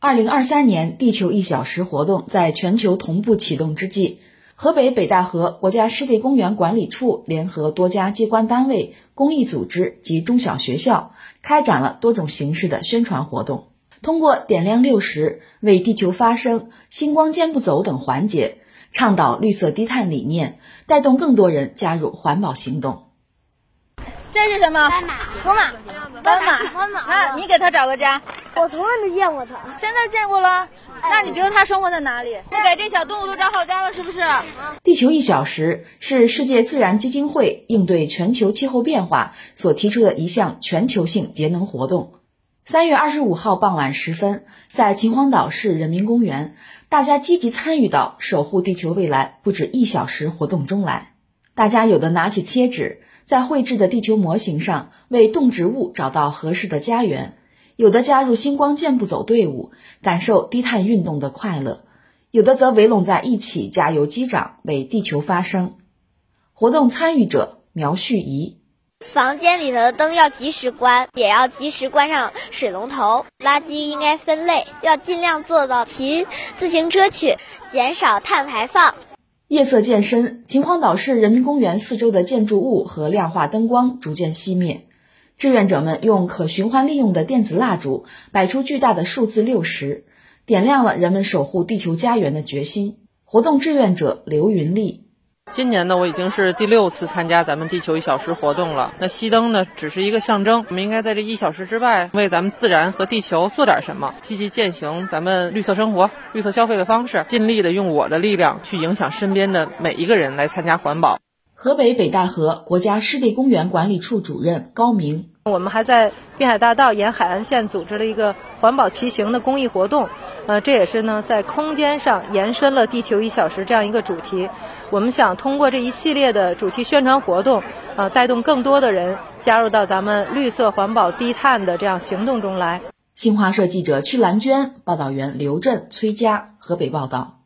二零二三年地球一小时活动在全球同步启动之际，河北北戴河国家湿地公园管理处联合多家机关单位、公益组织及中小学校，开展了多种形式的宣传活动。通过点亮六十、为地球发声、星光肩不走等环节，倡导绿色低碳理念，带动更多人加入环保行动。这是什么？河马，斑马，斑马。那你给它找个家。我从来没见过它。现在见过了。那你觉得它生活在哪里？你给这小动物都找好家了，是不是？地球一小时是世界自然基金会应对全球气候变化所提出的一项全球性节能活动。三月二十五号傍晚时分，在秦皇岛市人民公园，大家积极参与到守护地球未来不止一小时活动中来。大家有的拿起贴纸。在绘制的地球模型上，为动植物找到合适的家园；有的加入星光健步走队伍，感受低碳运动的快乐；有的则围拢在一起加油击掌，为地球发声。活动参与者苗旭怡：房间里头的灯要及时关，也要及时关上水龙头。垃圾应该分类，要尽量做到骑自行车去，减少碳排放。夜色渐深，秦皇岛市人民公园四周的建筑物和亮化灯光逐渐熄灭。志愿者们用可循环利用的电子蜡烛摆出巨大的数字六十，点亮了人们守护地球家园的决心。活动志愿者刘云丽。今年呢，我已经是第六次参加咱们地球一小时活动了。那熄灯呢，只是一个象征。我们应该在这一小时之外，为咱们自然和地球做点什么，积极践行咱们绿色生活、绿色消费的方式，尽力的用我的力量去影响身边的每一个人来参加环保。河北北戴河国家湿地公园管理处主任高明。我们还在滨海大道沿海岸线组织了一个环保骑行的公益活动，呃，这也是呢在空间上延伸了“地球一小时”这样一个主题。我们想通过这一系列的主题宣传活动，呃，带动更多的人加入到咱们绿色环保、低碳的这样行动中来。新华社记者屈兰娟，报道员刘震、崔佳，河北报道。